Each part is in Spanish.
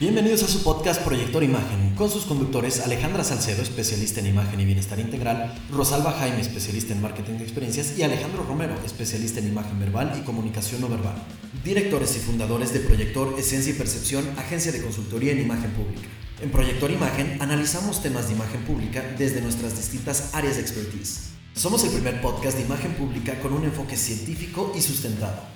Bienvenidos a su podcast Proyector Imagen, con sus conductores Alejandra Salcedo, especialista en imagen y bienestar integral, Rosalba Jaime, especialista en marketing de experiencias, y Alejandro Romero, especialista en imagen verbal y comunicación no verbal. Directores y fundadores de Proyector Esencia y Percepción, agencia de consultoría en imagen pública. En Proyector Imagen analizamos temas de imagen pública desde nuestras distintas áreas de expertise. Somos el primer podcast de imagen pública con un enfoque científico y sustentado.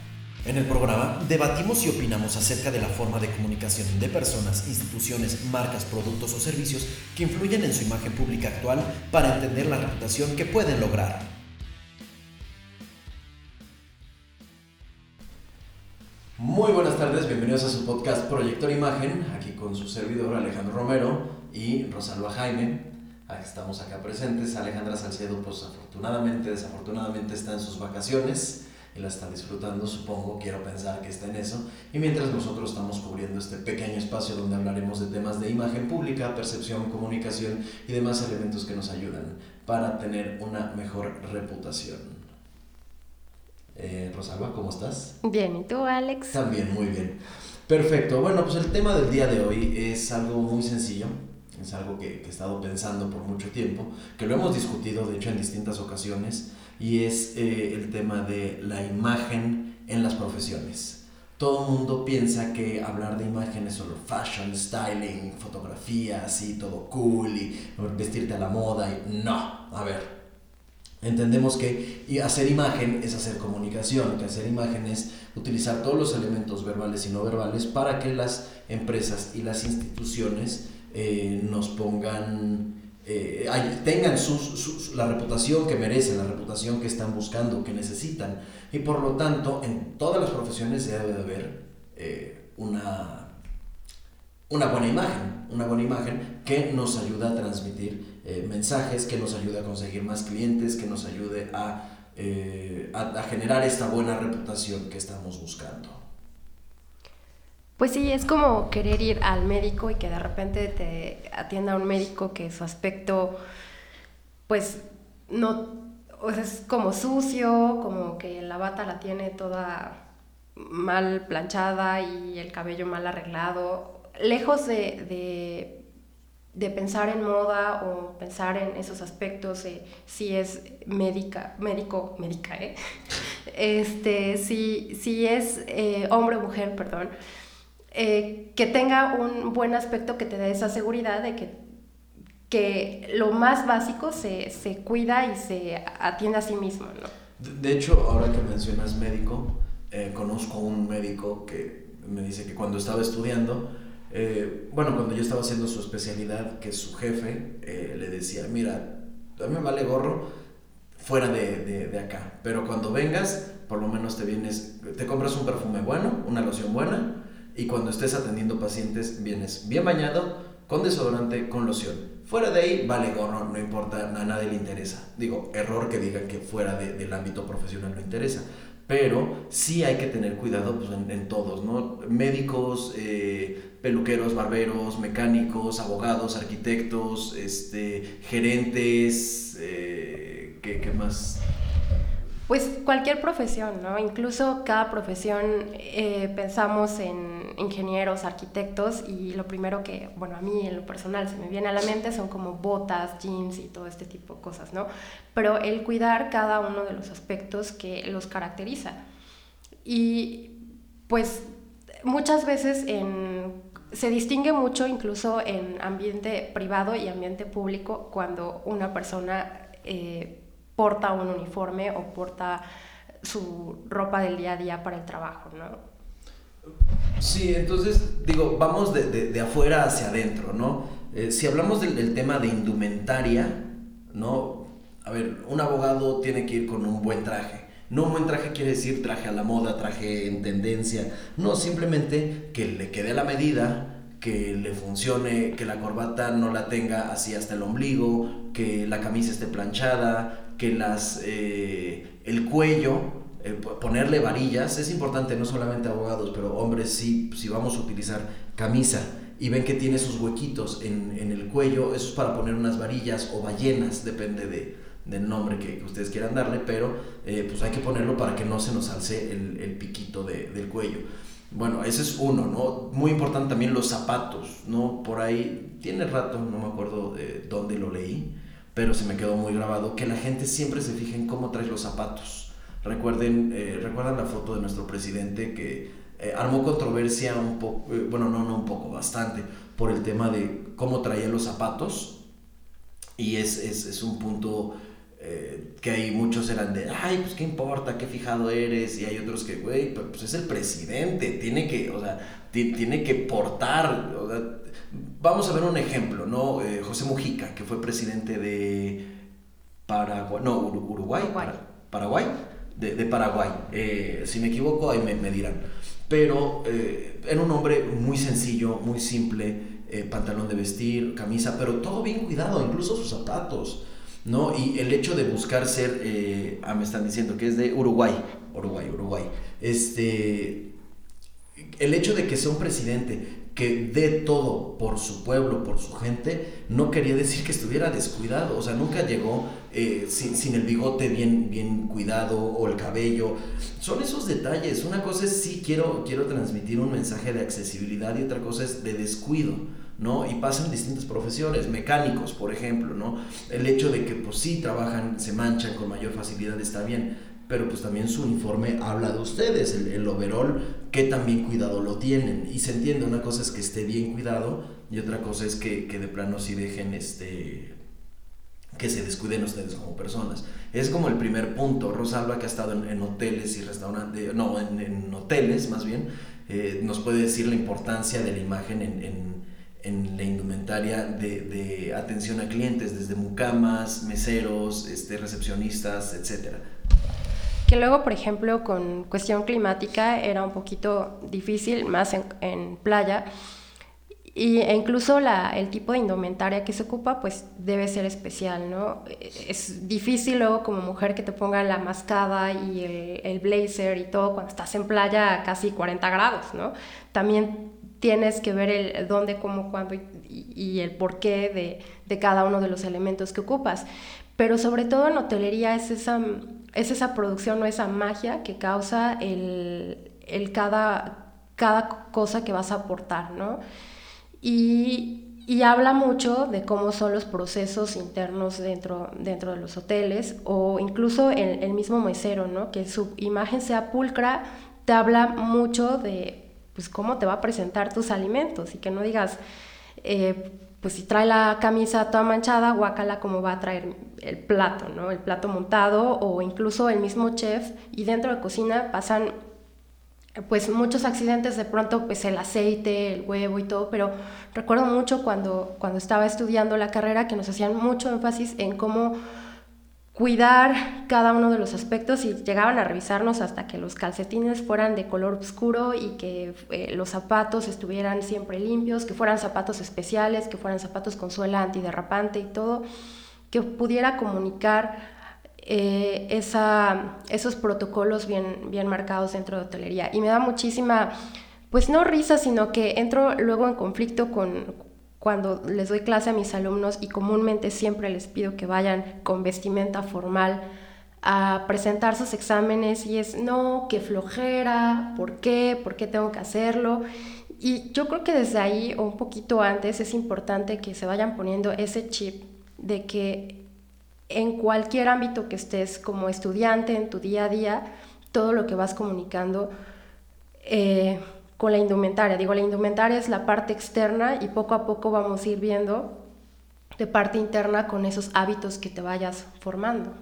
En el programa debatimos y opinamos acerca de la forma de comunicación de personas, instituciones, marcas, productos o servicios que influyen en su imagen pública actual para entender la reputación que pueden lograr. Muy buenas tardes, bienvenidos a su podcast Proyector Imagen, aquí con su servidor Alejandro Romero y Rosalba Jaime. Estamos acá presentes. Alejandra Salcedo, pues afortunadamente, desafortunadamente está en sus vacaciones y la está disfrutando, supongo, quiero pensar que está en eso. Y mientras nosotros estamos cubriendo este pequeño espacio donde hablaremos de temas de imagen pública, percepción, comunicación y demás elementos que nos ayudan para tener una mejor reputación. Eh, Rosalba, ¿cómo estás? Bien, ¿y tú, Alex? También, muy bien. Perfecto. Bueno, pues el tema del día de hoy es algo muy sencillo. Es algo que, que he estado pensando por mucho tiempo, que lo hemos discutido, de hecho, en distintas ocasiones y es eh, el tema de la imagen en las profesiones. Todo mundo piensa que hablar de imagen es solo fashion, styling, fotografía, así, todo cool y vestirte a la moda. Y no, a ver, Entendemos que hacer imagen es hacer comunicación, que hacer imagen es utilizar todos los elementos verbales y no verbales para que las empresas y las instituciones eh, nos pongan eh, tengan la reputación que merecen, la reputación que están buscando, que necesitan. Y por lo tanto, en todas las profesiones se debe de haber eh, una, una buena imagen, una buena imagen que nos ayuda a transmitir eh, mensajes, que nos ayude a conseguir más clientes, que nos ayude a generar esta buena reputación que estamos buscando. Pues sí, es como querer ir al médico y que de repente te atienda un médico que su aspecto, pues, no, o es como sucio, como que la bata la tiene toda mal planchada y el cabello mal arreglado. Lejos de, de, pensar en moda o pensar en esos aspectos, eh, si es médica, médico, médica, ¿eh? Este, si, si es eh, hombre o mujer, perdón eh, que tenga un buen aspecto que te dé esa seguridad de que, que lo más básico se, se cuida y se atiende a sí mismo. ¿no? De, hecho, ahora que mencionas médico, eh, conozco un médico que me dice que cuando estaba estudiando, eh, bueno, cuando yo estaba haciendo su especialidad, que su jefe le decía, mira, a mí me vale gorro fuera de, de, de, acá, pero cuando vengas, por lo menos te vienes, te compras un perfume bueno, una loción buena, y cuando estés atendiendo pacientes vienes bien bañado, con desodorante, con loción. Fuera de ahí, vale gorro, no importa, a nadie le interesa. Digo, error que digan que fuera del ámbito profesional no interesa. Pero sí hay que tener cuidado pues, en, todos, ¿no? Médicos, eh, peluqueros, barberos, mecánicos, abogados, arquitectos, este, gerentes, eh, ¿qué, más? Pues cualquier profesión, ¿no? Incluso cada profesión eh, pensamos en ingenieros, arquitectos y lo primero que, bueno, a mí en lo personal se me viene a la mente son como botas, jeans y todo este tipo de cosas, ¿no? Pero el cuidar cada uno de los aspectos que los caracteriza. Y pues muchas veces se distingue mucho incluso en ambiente privado y ambiente público cuando una persona... Eh, porta un uniforme o porta su ropa del día a día para el trabajo, ¿no? Sí, entonces, digo, vamos de, de, afuera hacia adentro, ¿no? Eh, si hablamos del, tema de indumentaria, ¿no? A ver, un abogado tiene que ir con un buen traje. No un buen traje quiere decir traje a la moda, traje en tendencia. No, simplemente que le quede la medida, que le funcione, que la corbata no la tenga así hasta el ombligo, que la camisa esté planchada, que las, eh, el cuello, eh, ponerle varillas, es importante no solamente abogados, pero hombres sí, si vamos a utilizar camisa y ven que tiene sus huequitos en, en el cuello, eso es para poner unas varillas o ballenas, depende de, del nombre que, ustedes quieran darle, pero eh, pues hay que ponerlo para que no se nos alce el, el piquito de, del cuello. Bueno, ese es uno, ¿no? Muy importante también los zapatos, ¿no? Por ahí, tiene rato, no me acuerdo de dónde lo leí, pero se me quedó muy grabado, que la gente siempre se fije en cómo traes los zapatos. Recuerden, eh, recuerdan la foto de nuestro presidente que eh, armó controversia un poco, eh, bueno, no, no un poco, bastante, por el tema de cómo traía los zapatos. Y es, es, es un punto eh, que hay muchos eran de, ay, pues qué importa, qué fijado eres, y hay otros que, güey, pero pues es el presidente, tiene que, o sea, tiene que portar, vamos a ver un ejemplo, ¿no? Eh, José Mujica, que fue presidente de Paraguay, no, Uruguay, Paraguay, de, de Paraguay, eh, si me equivoco, ahí me, me dirán, pero era un hombre muy sencillo, muy simple, pantalón de vestir, camisa, pero todo bien cuidado, incluso sus zapatos. ¿No? Y el hecho de buscar ser, eh, ah, me están diciendo que es de Uruguay, Uruguay, Uruguay, este, el hecho de que sea un presidente que dé todo por su pueblo, por su gente, no quería decir que estuviera descuidado, o sea, nunca llegó eh, sin, el bigote bien, bien cuidado o el cabello. Son esos detalles, una cosa es sí quiero, quiero transmitir un mensaje de accesibilidad y otra cosa es de descuido. ¿No? Y pasan distintas profesiones, mecánicos, por ejemplo, ¿no? El hecho de que, pues sí, trabajan, se manchan con mayor facilidad está bien, pero pues también su uniforme habla de ustedes, el, el overall, que también cuidado lo tienen. Y se entiende, una cosa es que esté bien cuidado y otra cosa es que, de plano sí dejen este que se descuiden ustedes como personas. Es como el primer punto. Rosalba, que ha estado en, hoteles y restaurantes, no, en, hoteles más bien, eh, nos puede decir la importancia de la imagen en en la indumentaria de, de, atención a clientes, desde mucamas, meseros, este, recepcionistas, etc. Que luego, por ejemplo, con cuestión climática era un poquito difícil, más en, en playa, y, e incluso la, el tipo de indumentaria que se ocupa, pues debe ser especial, ¿no? Es difícil luego como mujer que te pongan la mascada y el, el blazer y todo cuando estás en playa a casi 40 grados, ¿no? También tienes que ver el dónde, cómo, cuándo y, el porqué de, de, cada uno de los elementos que ocupas. Pero sobre todo en hotelería es esa, es esa producción o esa magia que causa el, el cada, cada cosa que vas a aportar, ¿no? Y, y, habla mucho de cómo son los procesos internos dentro, dentro de los hoteles o incluso el, el mismo mesero, ¿no? Que su imagen sea pulcra, te habla mucho de pues cómo te va a presentar tus alimentos y que no digas, eh, pues si trae la camisa toda manchada, guácala cómo va a traer el plato, ¿no? El plato montado o incluso el mismo chef y dentro de cocina pasan pues muchos accidentes, de pronto pues el aceite, el huevo y todo, pero recuerdo mucho cuando, cuando estaba estudiando la carrera que nos hacían mucho énfasis en cómo cuidar cada uno de los aspectos y llegaban a revisarnos hasta que los calcetines fueran de color oscuro y que eh, los zapatos estuvieran siempre limpios, que fueran zapatos especiales, que fueran zapatos con suela antiderrapante y todo, que pudiera comunicar eh, esos protocolos bien, bien marcados dentro de hotelería. Y me da muchísima, pues no risa, sino que entro luego en conflicto con, cuando les doy clase a mis alumnos y comúnmente siempre les pido que vayan con vestimenta formal a presentar sus exámenes y es, no, qué flojera, ¿por qué? ¿Por qué tengo que hacerlo? Y yo creo que desde ahí o un poquito antes es importante que se vayan poniendo ese chip de que en cualquier ámbito que estés como estudiante en tu día a día, todo lo que vas comunicando eh, con la indumentaria. Digo, la indumentaria es la parte externa y poco a poco vamos a ir viendo de parte interna con esos hábitos que te vayas formando.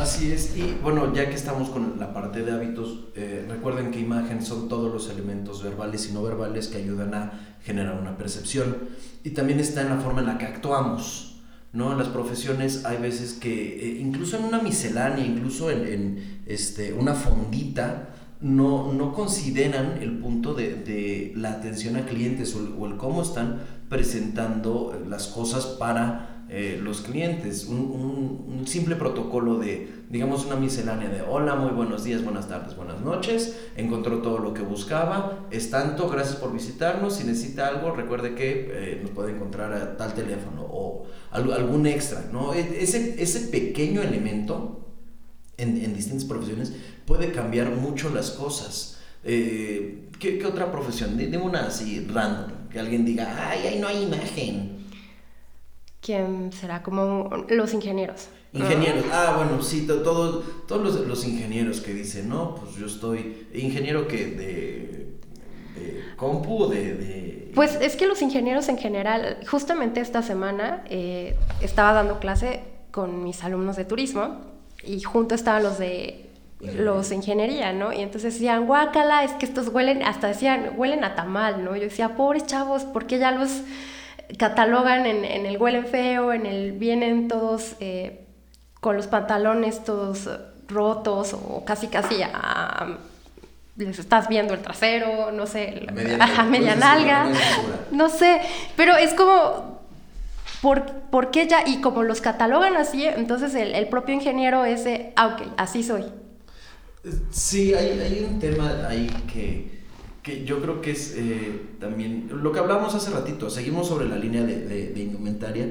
Así es, y bueno, ya que estamos con la parte de hábitos, eh, recuerden que imagen son todos los elementos verbales y no verbales que ayudan a generar una percepción. Y también está en la forma en la que actuamos. ¿no? En las profesiones hay veces que, eh, incluso en una miscelánea, incluso en, en este, una fondita, no, no consideran el punto de, la atención a clientes o el, cómo están presentando las cosas para eh, los clientes. Un, un, simple protocolo de, digamos, una miscelánea de hola, muy buenos días, buenas tardes, buenas noches, encontró todo lo que buscaba, es tanto, gracias por visitarnos, si necesita algo, recuerde que eh, nos puede encontrar a tal teléfono o algún extra, ¿no? E, ese, ese pequeño elemento en, en distintas profesiones puede cambiar mucho las cosas. Eh, ¿qué, qué otra profesión? Dime una así, random, que alguien diga, ay, ahí no hay imagen. ¿Quién será? Como los ingenieros. Ingenieros, ah, bueno, sí, todos, todos los, los, ingenieros que dicen, no, pues yo estoy, ingeniero que de, de compu, de, de, Pues es que los ingenieros en general, justamente esta semana eh, estaba dando clase con mis alumnos de turismo y junto estaban los de los de ingeniería, ¿no? Y entonces decían, guácala, es que estos huelen, hasta decían, huelen a tamal, ¿no? Yo decía, pobres chavos, ¿por qué ya los catalogan en, en el huelen feo, en el vienen todos eh, con los pantalones todos rotos o casi casi a, les estás viendo el trasero, no sé, media, media nalga, no sé, pero es como, ¿por, ¿por, qué ya? Y como los catalogan así, entonces el, el propio ingeniero es de, ah, ok, así soy. Sí, hay, hay un tema ahí que, que yo creo que es eh, también lo que hablábamos hace ratito, seguimos sobre la línea de, de, de, indumentaria,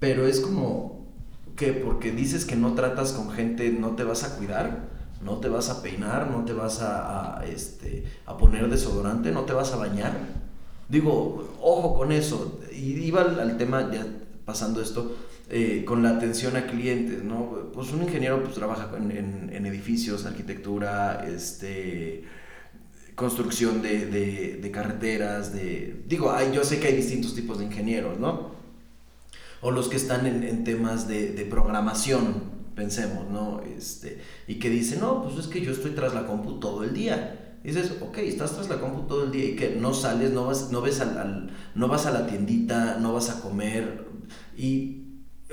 pero es como que porque dices que no tratas con gente, no te vas a cuidar, no te vas a peinar, no te vas a, a este, a poner desodorante, no te vas a bañar. Digo, ojo con eso. Y iba al, tema, ya pasando esto, eh, con la atención a clientes, ¿no? Pues un ingeniero pues trabaja en, en, edificios, arquitectura, este construcción de, de, de, carreteras, de... Digo, hay, yo sé que hay distintos tipos de ingenieros, ¿no? O los que están en, en temas de, de, programación, pensemos, ¿no? Este, y que dicen, no, pues es que yo estoy tras la compu todo el día. Dices, ok, estás tras la compu todo el día y que no sales, no vas, no ves al, no vas a la tiendita, no vas a comer. Y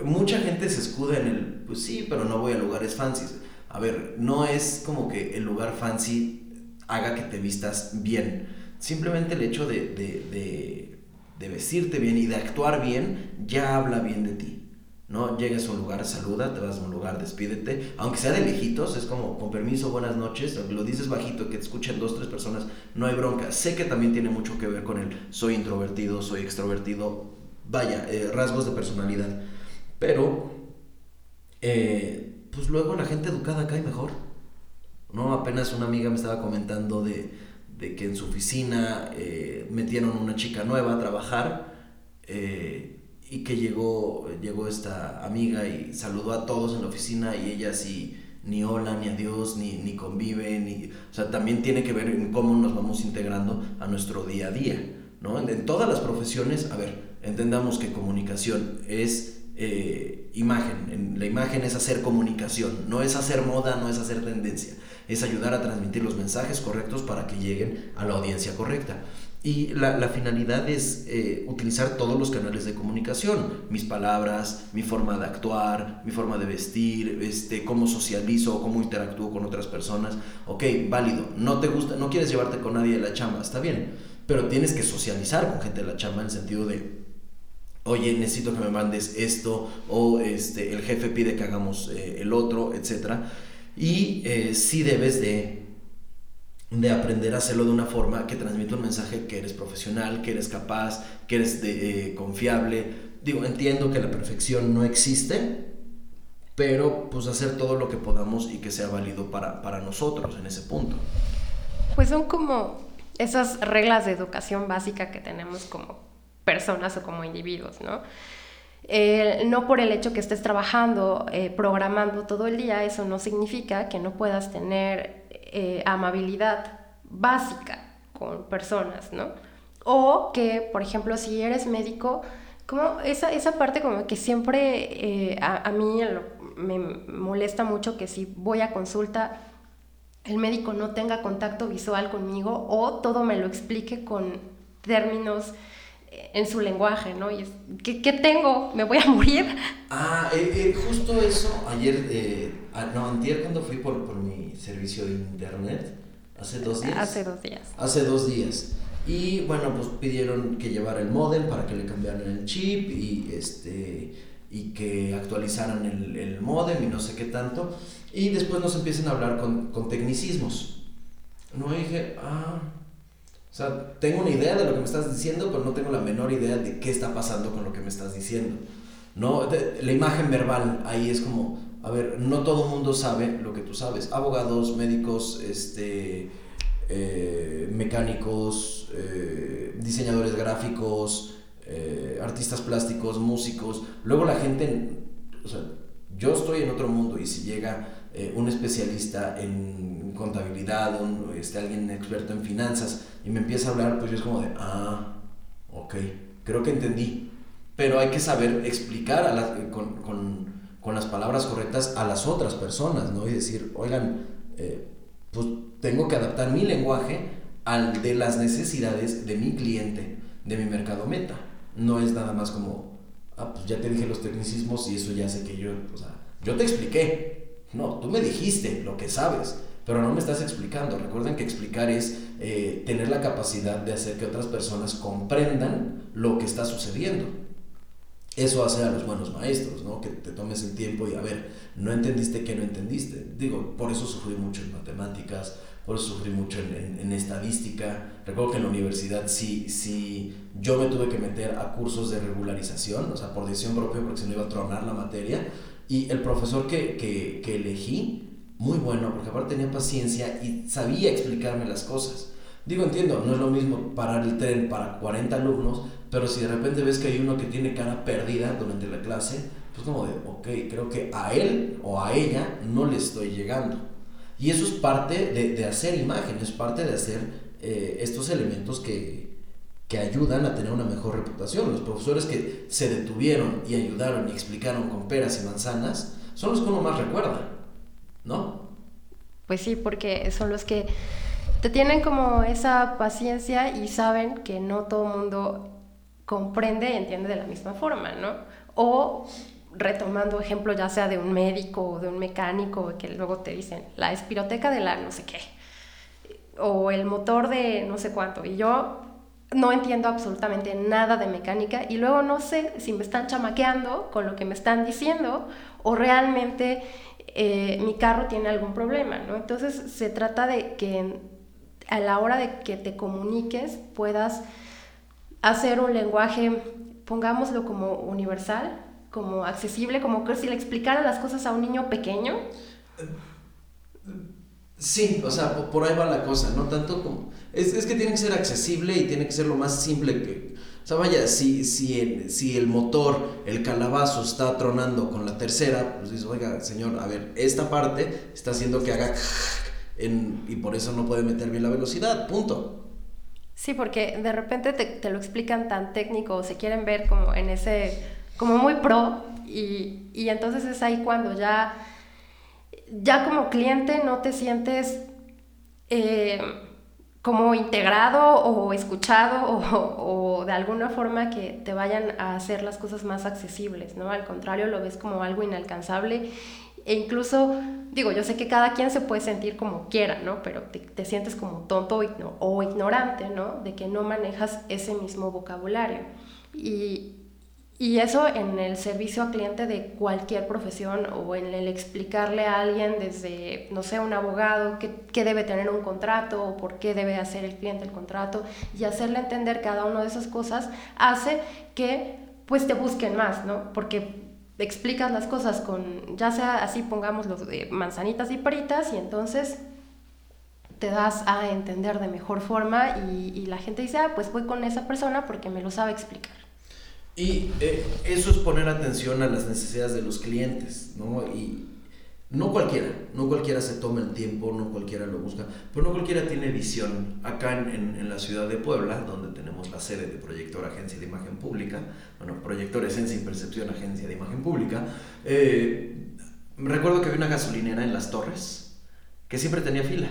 mucha gente se escuda en el, pues sí, pero no voy a lugares fancy. A ver, no es como que el lugar fancy haga que te vistas bien. Simplemente el hecho de, de, de, vestirte bien y de actuar bien ya habla bien de ti. ¿No? Llegas a un lugar, saluda, te vas a un lugar, despídete, aunque sea de lejitos, es como, con permiso, buenas noches, lo dices bajito, que te escuchen dos, tres personas, no hay bronca. Sé que también tiene mucho que ver con el soy introvertido, soy extrovertido, vaya, eh, rasgos de personalidad. Pero, eh, pues luego la gente educada cae mejor. ¿no? Apenas una amiga me estaba comentando de, de que en su oficina eh, metieron una chica nueva a trabajar y que llegó, llegó esta amiga y saludó a todos en la oficina y ella sí ni hola, ni adiós, ni, ni convive, ni, o sea, también tiene que ver en cómo nos vamos integrando a nuestro día a día, ¿no? En, todas las profesiones, a ver, entendamos que comunicación es eh, imagen, la imagen es hacer comunicación, no es hacer moda, no es hacer tendencia es ayudar a transmitir los mensajes correctos para que lleguen a la audiencia correcta. Y la, finalidad es eh, utilizar todos los canales de comunicación, mis palabras, mi forma de actuar, mi forma de vestir, este, cómo socializo, cómo interactúo con otras personas. Ok, válido, no te gusta, no quieres llevarte con nadie de la chamba, está bien, pero tienes que socializar con gente de la chamba en el sentido de, oye, necesito que me mandes esto, o este, el jefe pide que hagamos eh, el otro, etcétera. Y eh, sí debes de, de, aprender a hacerlo de una forma que transmita un mensaje que eres profesional, que eres capaz, que eres de, eh, confiable. Digo, entiendo que la perfección no existe, pero pues hacer todo lo que podamos y que sea válido para, para nosotros en ese punto. Pues son como esas reglas de educación básica que tenemos como personas o como individuos, ¿no? Eh, no por el hecho que estés trabajando, eh, programando todo el día, eso no significa que no puedas tener eh, amabilidad básica con personas, ¿no? O que, por ejemplo, si eres médico, como esa, esa parte como que siempre a, a, mí me molesta mucho que si voy a consulta, el médico no tenga contacto visual conmigo o todo me lo explique con términos en su lenguaje, ¿no? Y es, ¿qué, ¿qué, tengo? ¿Me voy a morir? Ah, eh, eh, justo eso, ayer, eh, no, antier cuando fui por, por mi servicio de internet, hace dos días. Hace dos días. Hace dos días. Y bueno, pues pidieron que llevara el modem para que le cambiaran el chip y, este, y que actualizaran el, el modem y no sé qué tanto. Y después nos empiezan a hablar con, con tecnicismos. No y dije, ah, o sea, tengo una idea de lo que me estás diciendo, pero no tengo la menor idea de qué está pasando con lo que me estás diciendo. ¿no? la imagen verbal ahí es como, a ver, no todo el mundo sabe lo que tú sabes. Abogados, médicos, este, eh, mecánicos, eh, diseñadores gráficos, eh, artistas plásticos, músicos. Luego la gente, o sea, yo estoy en otro mundo y si llega un especialista en contabilidad, un, este, alguien experto en finanzas y me empieza a hablar, pues yo es como de, ah, ok, creo que entendí. Pero hay que saber explicar a con, con, con, las palabras correctas a las otras personas, ¿no? Y decir, oigan, pues tengo que adaptar mi lenguaje al de las necesidades de mi cliente, de mi mercado meta. No es nada más como, ah, pues ya te dije los tecnicismos y eso ya sé que yo, o sea, yo te expliqué. No, tú me dijiste lo que sabes, pero no me estás explicando. Recuerden que explicar es eh, tener la capacidad de hacer que otras personas comprendan lo que está sucediendo. Eso hace a los buenos maestros, ¿no? Que te tomes el tiempo y a ver, no entendiste que no entendiste. Digo, por eso sufrí mucho en matemáticas, por eso sufrí mucho en, en, estadística. Recuerdo que en la universidad sí, sí, yo me tuve que meter a cursos de regularización, o sea, por decisión propia, porque se me iba a tronar la materia. Y el profesor que, que, que elegí, muy bueno, porque aparte tenía paciencia y sabía explicarme las cosas. Digo, entiendo, no es lo mismo parar el tren para 40 alumnos, pero si de repente ves que hay uno que tiene cara perdida durante la clase, pues como de, ok, creo que a él o a ella no le estoy llegando. Y eso es parte de, de hacer imágenes, es parte de hacer eh, estos elementos que, que ayudan a tener una mejor reputación. Los profesores que se detuvieron y ayudaron y explicaron con peras y manzanas son los que uno más recuerda, ¿no? Pues sí, porque son los que te tienen como esa paciencia y saben que no todo mundo comprende y entiende de la misma forma, ¿no? O retomando ejemplo ya sea de un médico o de un mecánico que luego te dicen la espiroteca de la no sé qué o el motor de no sé cuánto y yo no entiendo absolutamente nada de mecánica y luego no sé si me están chamaqueando con lo que me están diciendo o realmente eh, mi carro tiene algún problema, ¿no? Entonces se trata de que a la hora de que te comuniques puedas hacer un lenguaje, pongámoslo como universal, como accesible, como que si le explicara las cosas a un niño pequeño. Sí, o sea, por ahí va la cosa, no tanto como... Es, es que tiene que ser accesible y tiene que ser lo más simple que... O sea, vaya, si, si, el, si el motor, el calabazo está tronando con la tercera, pues dices, oiga, señor, a ver, esta parte está haciendo que haga... Y por eso no puede meter bien la velocidad, punto. Sí, porque de repente te, te, lo explican tan técnico, o se quieren ver como en ese, como muy pro, y, y, entonces es ahí cuando ya, ya como cliente no te sientes eh, como integrado o escuchado o, o, de alguna forma que te vayan a hacer las cosas más accesibles, ¿no? Al contrario, lo ves como algo inalcanzable e incluso, digo, yo sé que cada quien se puede sentir como quiera, ¿no? Pero te, sientes como tonto o ignorante, ¿no? De que no manejas ese mismo vocabulario. Y, y eso en el servicio al cliente de cualquier profesión o en el explicarle a alguien desde, no sé, un abogado qué debe tener un contrato o por qué debe hacer el cliente el contrato y hacerle entender cada una de esas cosas hace que pues te busquen más, ¿no? Porque explicas las cosas con, ya sea así pongamos los de manzanitas y peritas y entonces te das a entender de mejor forma y, la gente dice, ah, pues voy con esa persona porque me lo sabe explicar. Y eh, eso es poner atención a las necesidades de los clientes, ¿no? Y no cualquiera, no cualquiera se toma el tiempo, no cualquiera lo busca, pero no cualquiera tiene visión. Acá en, en, la ciudad de Puebla, donde tenemos la sede de Proyector Agencia de Imagen Pública, bueno, Proyector Esencia y Percepción Agencia de Imagen Pública, eh, recuerdo que había una gasolinera en Las Torres que siempre tenía fila.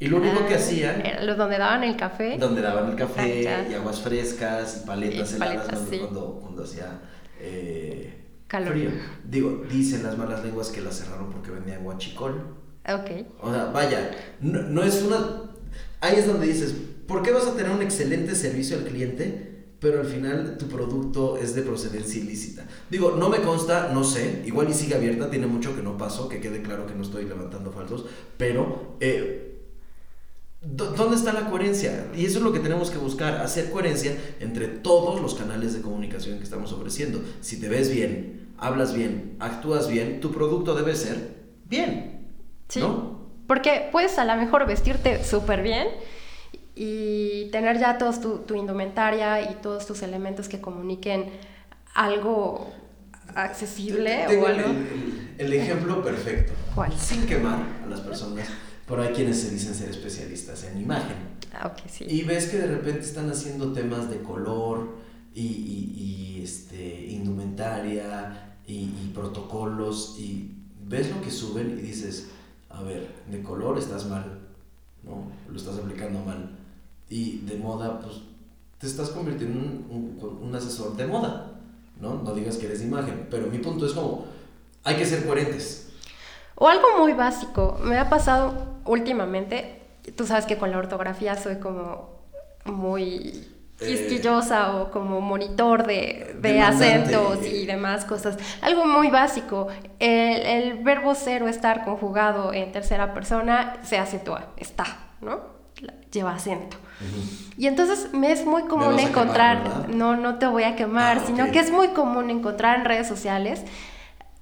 Y lo único que ah, hacían... Los donde daban el café. Donde daban el café ah, y aguas frescas y paletas, heladas cuando, cuando, hacía... Eh, Frío. Digo, dicen las malas lenguas que la cerraron porque vendían guachicol. Ok. O sea, vaya, no, es una... Ahí es donde dices, ¿por qué vas a tener un excelente servicio al cliente? pero al final tu producto es de procedencia ilícita. Digo, no me consta, no sé, igual y sigue abierta, tiene mucho que no pasó, que quede claro que no estoy levantando falsos, pero eh, ¿dónde está la coherencia? Y eso es lo que tenemos que buscar, hacer coherencia entre todos los canales de comunicación que estamos ofreciendo. Si te ves bien, hablas bien, actúas bien, tu producto debe ser bien. Sí. ¿no? Porque puedes a lo mejor vestirte súper bien y tener ya toda tu, tu, indumentaria y todos tus elementos que comuniquen algo accesible o algo. El, ejemplo perfecto. ¿Cuál? Sin quemar a las personas, pero hay quienes se dicen ser especialistas en imagen. Ah, okay, sí. Y ves que de repente están haciendo temas de color y, y, y este, indumentaria y, y protocolos y ves lo que suben y dices, a ver, de color estás mal, ¿no? Lo estás aplicando mal. Y de moda, pues te estás convirtiendo en un, un, asesor de moda, ¿no? No digas que eres de imagen, pero mi punto es como, hay que ser coherentes. O algo muy básico, me ha pasado últimamente, tú sabes que con la ortografía soy como muy quisquillosa o como monitor de, de acentos y demás cosas. Algo muy básico. El, el, verbo ser o estar conjugado en tercera persona se acentúa, está, ¿no? Lleva acento. Uh -huh. Y entonces me es muy común encontrar, quemar, no, no te voy a quemar, ah, sino okay. que es muy común encontrar en redes sociales,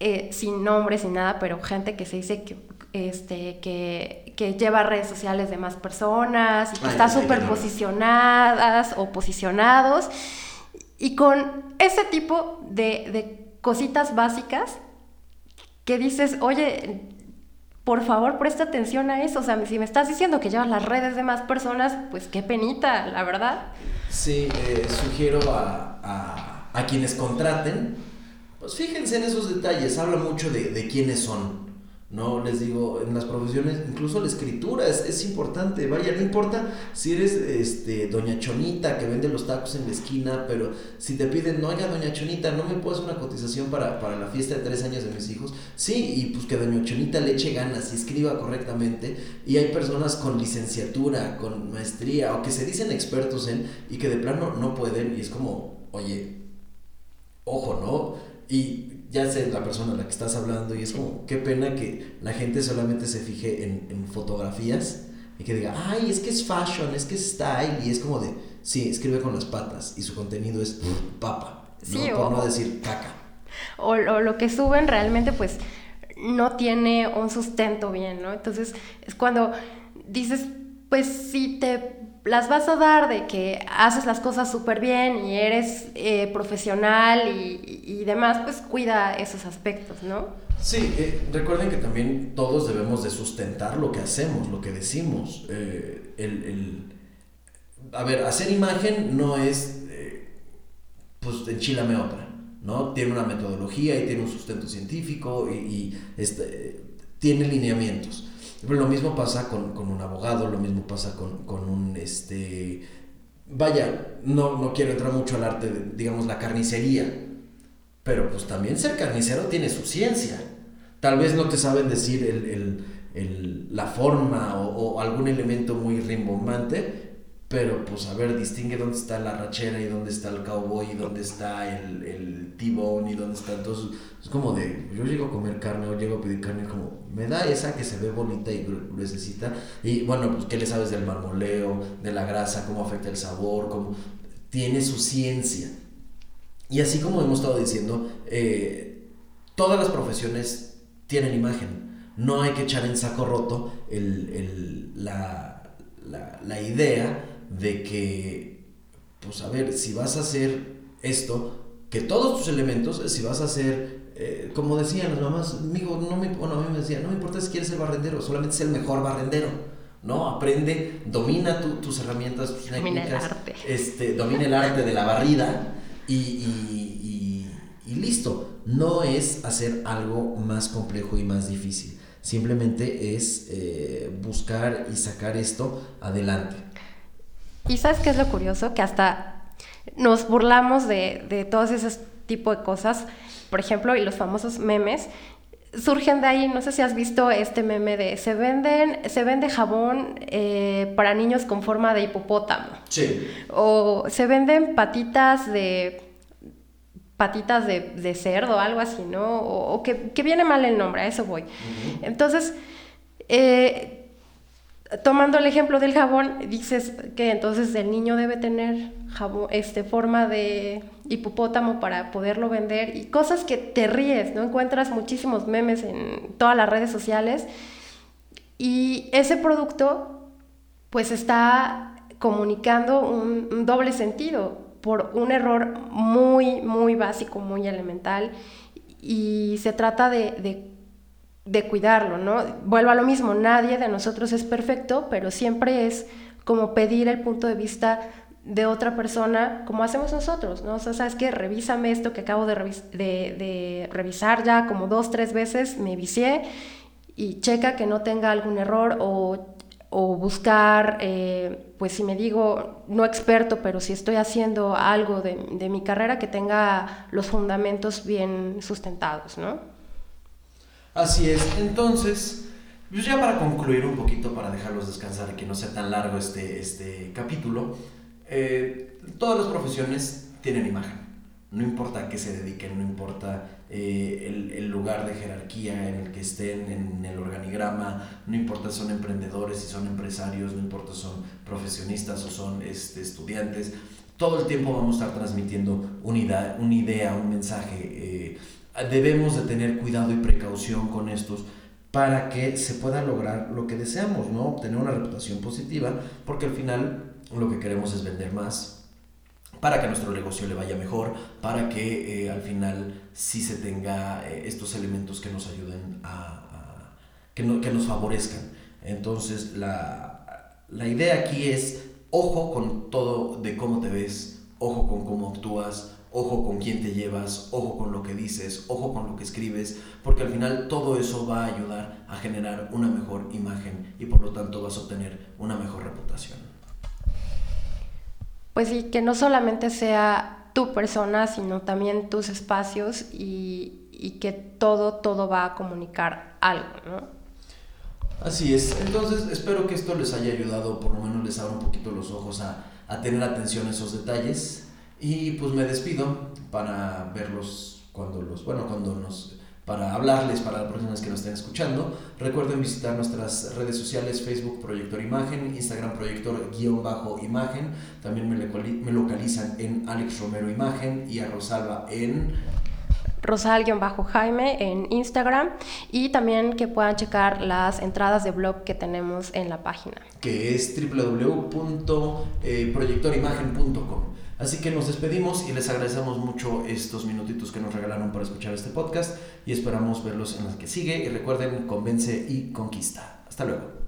eh, sin nombre, sin nada, pero gente que se dice que, este, que, que lleva redes sociales de más personas y que Ay, está súper posicionadas o posicionados. Y con ese tipo de, de, cositas básicas que dices, oye, por favor presta atención a eso. O sea, si me estás diciendo que llevas las redes de más personas, pues qué penita, la verdad. Sí, eh, sugiero a, a, a, quienes contraten, pues fíjense en esos detalles, habla mucho de, de quiénes son. No, les digo, en las profesiones, incluso la escritura es, es, importante. Vaya, no importa si eres este, doña Chonita que vende los tacos en la esquina, pero si te piden, no, oiga, doña Chonita, ¿no me puedo hacer una cotización para, para la fiesta de tres años de mis hijos? Sí, y pues que doña Chonita le eche ganas y escriba correctamente. Y hay personas con licenciatura, con maestría, o que se dicen expertos en, y que de plano no pueden, y es como, oye, ojo, ¿no? Y ya sé la persona a la que estás hablando y es como, qué pena que la gente solamente se fije en, en, fotografías y que diga, ay, es que es fashion, es que es style, y es como de, sí, escribe con las patas y su contenido es papa, ¿no? Sí, por o, no decir caca. O, o, lo que suben realmente pues no tiene un sustento bien, ¿no? Entonces es cuando dices, pues si te las vas a dar de que haces las cosas súper bien y eres eh, profesional y, y, demás, pues cuida esos aspectos, ¿no? Sí, eh, recuerden que también todos debemos de sustentar lo que hacemos, lo que decimos. Eh, el, el, a ver, hacer imagen no es, pues, enchilame otra, ¿no? Tiene una metodología y tiene un sustento científico y, y este, tiene lineamientos. Lo mismo pasa con, con, un abogado, lo mismo pasa con, con un, este, vaya, no, no quiero entrar mucho al arte, de, digamos, la carnicería, pero pues también ser carnicero tiene su ciencia. Tal vez no te saben decir el, el, el, la forma o, o, algún elemento muy rimbombante, pero pues a ver, distingue dónde está la rachera y dónde está el cowboy y dónde está el, el T-bone y dónde está entonces es como de yo llego a comer carne o llego a pedir carne como me da esa que se ve bonita y gruesecita. Y bueno pues qué le sabes del marmoleo de la grasa cómo afecta el sabor cómo tiene su ciencia y así como hemos estado diciendo eh, todas las profesiones tienen imagen. No hay que echar en saco roto el, el, la, la idea de que, pues a ver, si vas a hacer esto, que todos tus elementos, si vas a hacer, eh, como decían las mamás, amigo, no me, bueno, a mí me decían, no me importa si quieres ser barrendero, solamente ser el mejor barrendero. ¿no? Aprende, domina tu, tus herramientas, tus domina técnicas, el arte. Este, domina el arte de la barrida y, y, y, y, listo. No es hacer algo más complejo y más difícil. Simplemente es eh, buscar y sacar esto adelante. Y sabes qué es lo curioso? Que hasta nos burlamos de, de todos esos tipos de cosas, por ejemplo, y los famosos memes, surgen de ahí, no sé si has visto este meme de se venden, se vende jabón eh, para niños con forma de hipopótamo. Sí. O se venden patitas de patitas de, de cerdo, algo así, ¿no? O, o que, que, viene mal el nombre, a eso voy. Uh -huh. Entonces, eh, tomando el ejemplo del jabón, dices que entonces el niño debe tener jabón, este, forma de hipopótamo para poderlo vender y cosas que te ríes, ¿no? Encuentras muchísimos memes en todas las redes sociales Y ese producto pues está comunicando un, doble sentido por un error muy, muy básico, muy elemental y se trata de, de cuidarlo, ¿no? Vuelvo a lo mismo, nadie de nosotros es perfecto, pero siempre es como pedir el punto de vista de otra persona como hacemos nosotros, ¿no? O sea, ¿sabes qué? Revísame esto que acabo de, de, revisar ya como dos, tres veces, me vicié y checa que no tenga algún error o, o buscar, eh, pues si me digo, no experto, pero si estoy haciendo algo de, de mi carrera que tenga los fundamentos bien sustentados, ¿no? Así es, entonces... Pues ya para concluir un poquito, para dejarlos descansar y que no sea tan largo este, este capítulo, eh, todas las profesiones tienen imagen. No importa a qué se dediquen, no importa eh, el, lugar de jerarquía en el que estén, en el organigrama, no importa si son emprendedores, si son empresarios, no importa si son profesionistas o son este, estudiantes. Todo el tiempo vamos a estar transmitiendo una idea, una idea un mensaje. Eh, debemos de tener cuidado y precaución con estos para que se pueda lograr lo que deseamos, ¿no? Obtener una reputación positiva, porque al final lo que queremos es vender más para que nuestro negocio le vaya mejor, para que eh, al final sí se tenga eh, estos elementos que nos ayuden a, que, no, que, nos favorezcan. Entonces la, la idea aquí es ojo con todo de cómo te ves, ojo con cómo actúas, ojo con quién te llevas, ojo con lo que dices, ojo con lo que escribes, porque al final todo eso va a ayudar a generar una mejor imagen y por lo tanto vas a obtener una mejor reputación. Pues sí, que no solamente sea tu persona, sino también tus espacios y, que todo, todo va a comunicar algo, ¿no? Así es, entonces espero que esto les haya ayudado, por lo menos les abra un poquito los ojos a, a tener atención a esos detalles y pues me despido para verlos cuando los, bueno, cuando nos para hablarles para las personas que nos estén escuchando. Recuerden visitar nuestras redes sociales, Facebook Proyector Imagen, Instagram Proyector-Imagen. También me, localizan en Alex Romero Imagen y a Rosalba en... Rosal-Jaime en Instagram y también que puedan checar las entradas de blog que tenemos en la página. Que es www.proyectorimagen.com. Así que nos despedimos y les agradecemos mucho estos minutitos que nos regalaron para escuchar este podcast y esperamos verlos en la que sigue. Y recuerden, convence y conquista. Hasta luego.